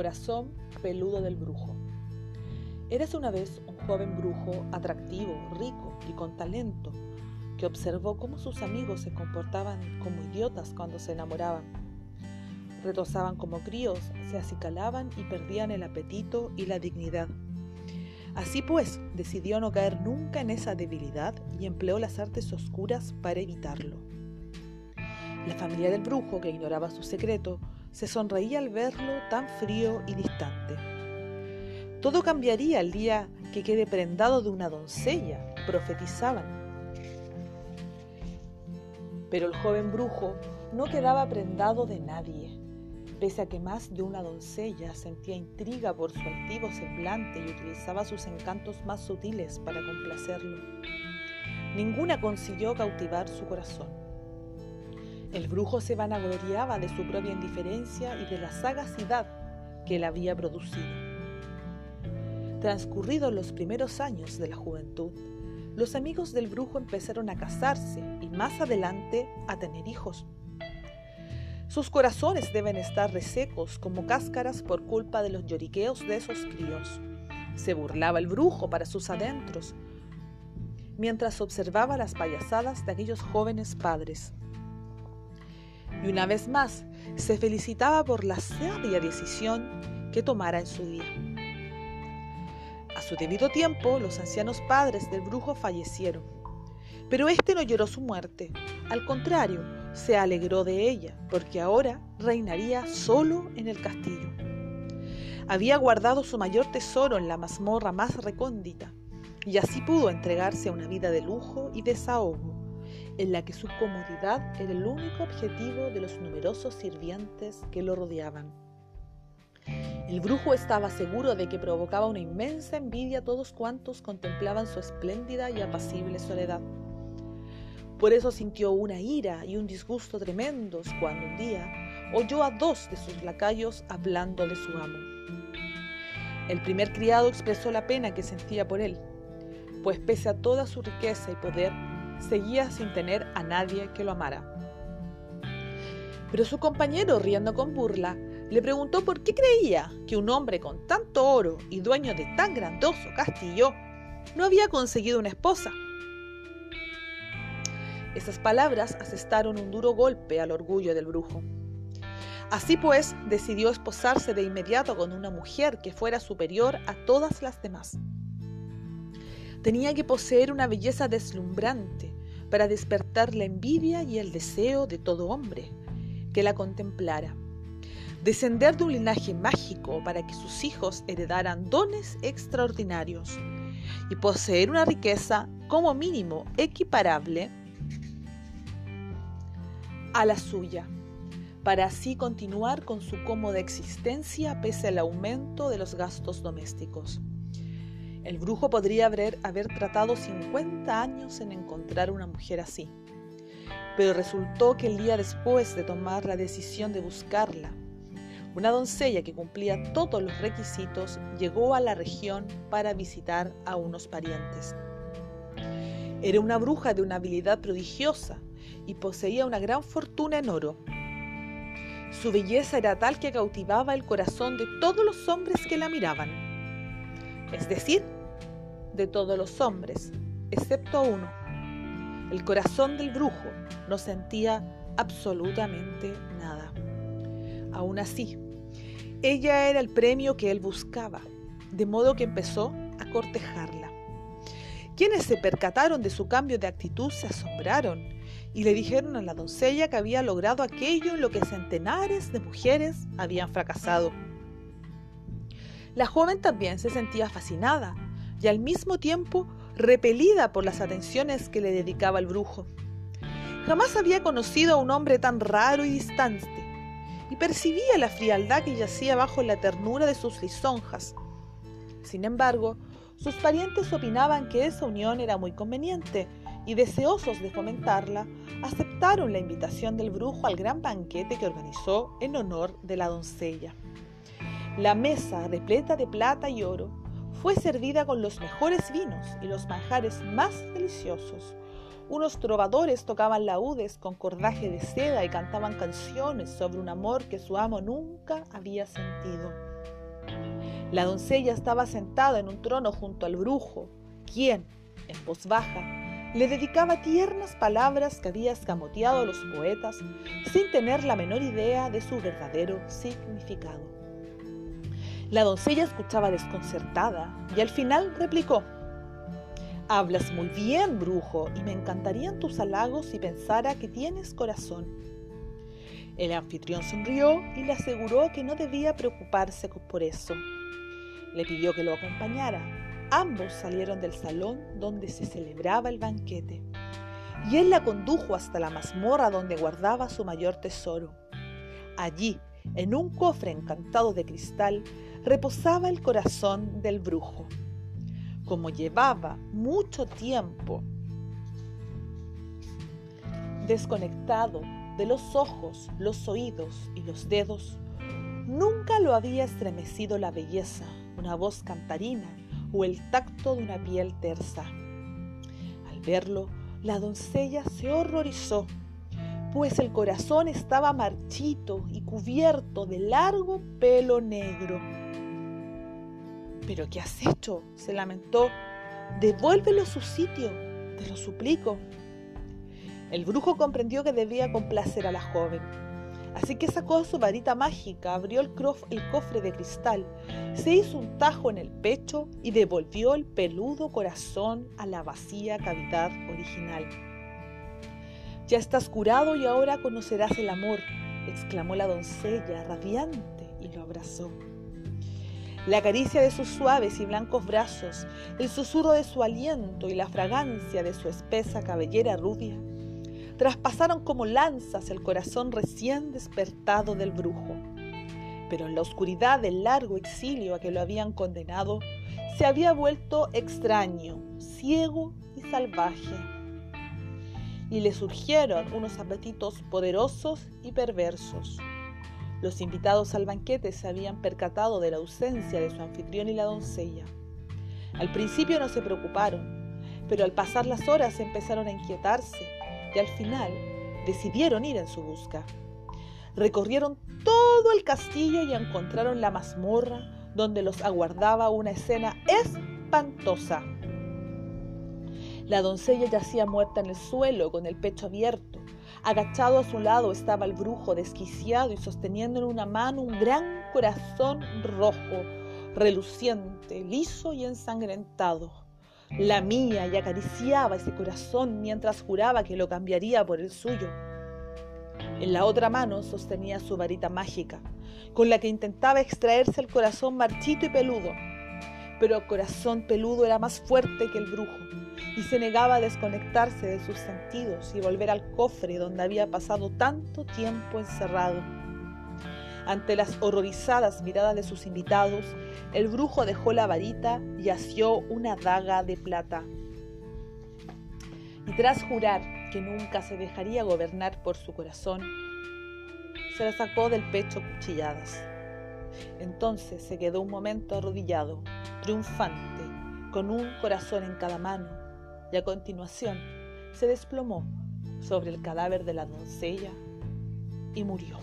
corazón peludo del brujo. Eres una vez un joven brujo atractivo, rico y con talento, que observó cómo sus amigos se comportaban como idiotas cuando se enamoraban. Retozaban como críos, se acicalaban y perdían el apetito y la dignidad. Así pues, decidió no caer nunca en esa debilidad y empleó las artes oscuras para evitarlo. La familia del brujo, que ignoraba su secreto, se sonreía al verlo tan frío y distante. Todo cambiaría el día que quede prendado de una doncella, profetizaban. Pero el joven brujo no quedaba prendado de nadie, pese a que más de una doncella sentía intriga por su altivo semblante y utilizaba sus encantos más sutiles para complacerlo. Ninguna consiguió cautivar su corazón. El brujo se vanagloriaba de su propia indiferencia y de la sagacidad que él había producido. Transcurridos los primeros años de la juventud, los amigos del brujo empezaron a casarse y más adelante a tener hijos. Sus corazones deben estar resecos como cáscaras por culpa de los lloriqueos de esos críos. Se burlaba el brujo para sus adentros, mientras observaba las payasadas de aquellos jóvenes padres. Y una vez más, se felicitaba por la sabia decisión que tomara en su día. A su debido tiempo, los ancianos padres del brujo fallecieron. Pero éste no lloró su muerte. Al contrario, se alegró de ella, porque ahora reinaría solo en el castillo. Había guardado su mayor tesoro en la mazmorra más recóndita, y así pudo entregarse a una vida de lujo y desahogo, en la que su comodidad era el único objetivo de los numerosos sirvientes que lo rodeaban. El brujo estaba seguro de que provocaba una inmensa envidia a todos cuantos contemplaban su espléndida y apacible soledad. Por eso sintió una ira y un disgusto tremendos cuando un día oyó a dos de sus lacayos hablando de su amo. El primer criado expresó la pena que sentía por él, pues pese a toda su riqueza y poder, seguía sin tener a nadie que lo amara. Pero su compañero, riendo con burla, le preguntó por qué creía que un hombre con tanto oro y dueño de tan grandoso castillo no había conseguido una esposa. Esas palabras asestaron un duro golpe al orgullo del brujo. Así pues, decidió esposarse de inmediato con una mujer que fuera superior a todas las demás. Tenía que poseer una belleza deslumbrante para despertar la envidia y el deseo de todo hombre que la contemplara descender de un linaje mágico para que sus hijos heredaran dones extraordinarios y poseer una riqueza como mínimo equiparable a la suya, para así continuar con su cómoda existencia pese al aumento de los gastos domésticos. El brujo podría haber, tratado 50 años en encontrar una mujer así, pero resultó que el día después de tomar la decisión de buscarla, una doncella que cumplía todos los requisitos llegó a la región para visitar a unos parientes. Era una bruja de una habilidad prodigiosa y poseía una gran fortuna en oro. Su belleza era tal que cautivaba el corazón de todos los hombres que la miraban. Es decir, de todos los hombres, excepto uno. El corazón del brujo no sentía absolutamente nada. Aún así, ella era el premio que él buscaba, de modo que empezó a cortejarla. Quienes se percataron de su cambio de actitud se asombraron y le dijeron a la doncella que había logrado aquello en lo que centenares de mujeres habían fracasado. La joven también se sentía fascinada y al mismo tiempo repelida por las atenciones que le dedicaba el brujo. Jamás había conocido a un hombre tan raro y distante y percibía la frialdad que yacía bajo la ternura de sus lisonjas. Sin embargo, sus parientes opinaban que esa unión era muy conveniente y deseosos de fomentarla, aceptaron la invitación del brujo al gran banquete que organizó en honor de la doncella. La mesa, repleta de plata y oro, fue servida con los mejores vinos y los manjares más deliciosos. Unos trovadores tocaban laúdes con cordaje de seda y cantaban canciones sobre un amor que su amo nunca había sentido. La doncella estaba sentada en un trono junto al brujo, quien, en voz baja, le dedicaba tiernas palabras que había escamoteado a los poetas sin tener la menor idea de su verdadero significado. La doncella escuchaba desconcertada y al final replicó, Hablas muy bien, brujo, y me encantarían tus halagos si pensara que tienes corazón. El anfitrión sonrió y le aseguró que no debía preocuparse por eso. Le pidió que lo acompañara. Ambos salieron del salón donde se celebraba el banquete, y él la condujo hasta la mazmorra donde guardaba su mayor tesoro. Allí, en un cofre encantado de cristal, reposaba el corazón del brujo como llevaba mucho tiempo desconectado de los ojos, los oídos y los dedos, nunca lo había estremecido la belleza, una voz cantarina o el tacto de una piel tersa. Al verlo, la doncella se horrorizó, pues el corazón estaba marchito y cubierto de largo pelo negro ¿Pero qué has hecho? se lamentó. Devuélvelo a su sitio, te lo suplico. El brujo comprendió que debía complacer a la joven. Así que sacó su varita mágica, abrió el, el cofre de cristal, se hizo un tajo en el pecho y devolvió el peludo corazón a la vacía cavidad original. Ya estás curado y ahora conocerás el amor, exclamó la doncella, radiante, y lo abrazó. La caricia de sus suaves y blancos brazos, el susurro de su aliento y la fragancia de su espesa cabellera rubia traspasaron como lanzas el corazón recién despertado del brujo. Pero en la oscuridad del largo exilio a que lo habían condenado, se había vuelto extraño, ciego y salvaje. Y le surgieron unos apetitos poderosos y perversos los invitados al banquete se habían percatado de la ausencia de su anfitrión y la doncella. Al principio no se preocuparon, pero al pasar las horas empezaron a inquietarse y al final decidieron ir en su busca. Recorrieron todo el castillo y encontraron la mazmorra donde los aguardaba una escena espantosa. La doncella yacía muerta en el suelo con el pecho abierto Agachado a su lado estaba el brujo desquiciado y sosteniendo en una mano un gran corazón rojo, reluciente, liso y ensangrentado. La mía y acariciaba ese corazón mientras juraba que lo cambiaría por el suyo. En la otra mano sostenía su varita mágica, con la que intentaba extraerse el corazón marchito y peludo. Pero el corazón peludo era más fuerte que el brujo y se negaba a desconectarse de sus sentidos y volver al cofre donde había pasado tanto tiempo encerrado. Ante las horrorizadas miradas de sus invitados, el brujo dejó la varita y asió una daga de plata. Y tras jurar que nunca se dejaría gobernar por su corazón, se la sacó del pecho cuchilladas. Entonces se quedó un momento arrodillado, triunfante, con un corazón en cada mano, y a continuación se desplomó sobre el cadáver de la doncella y murió.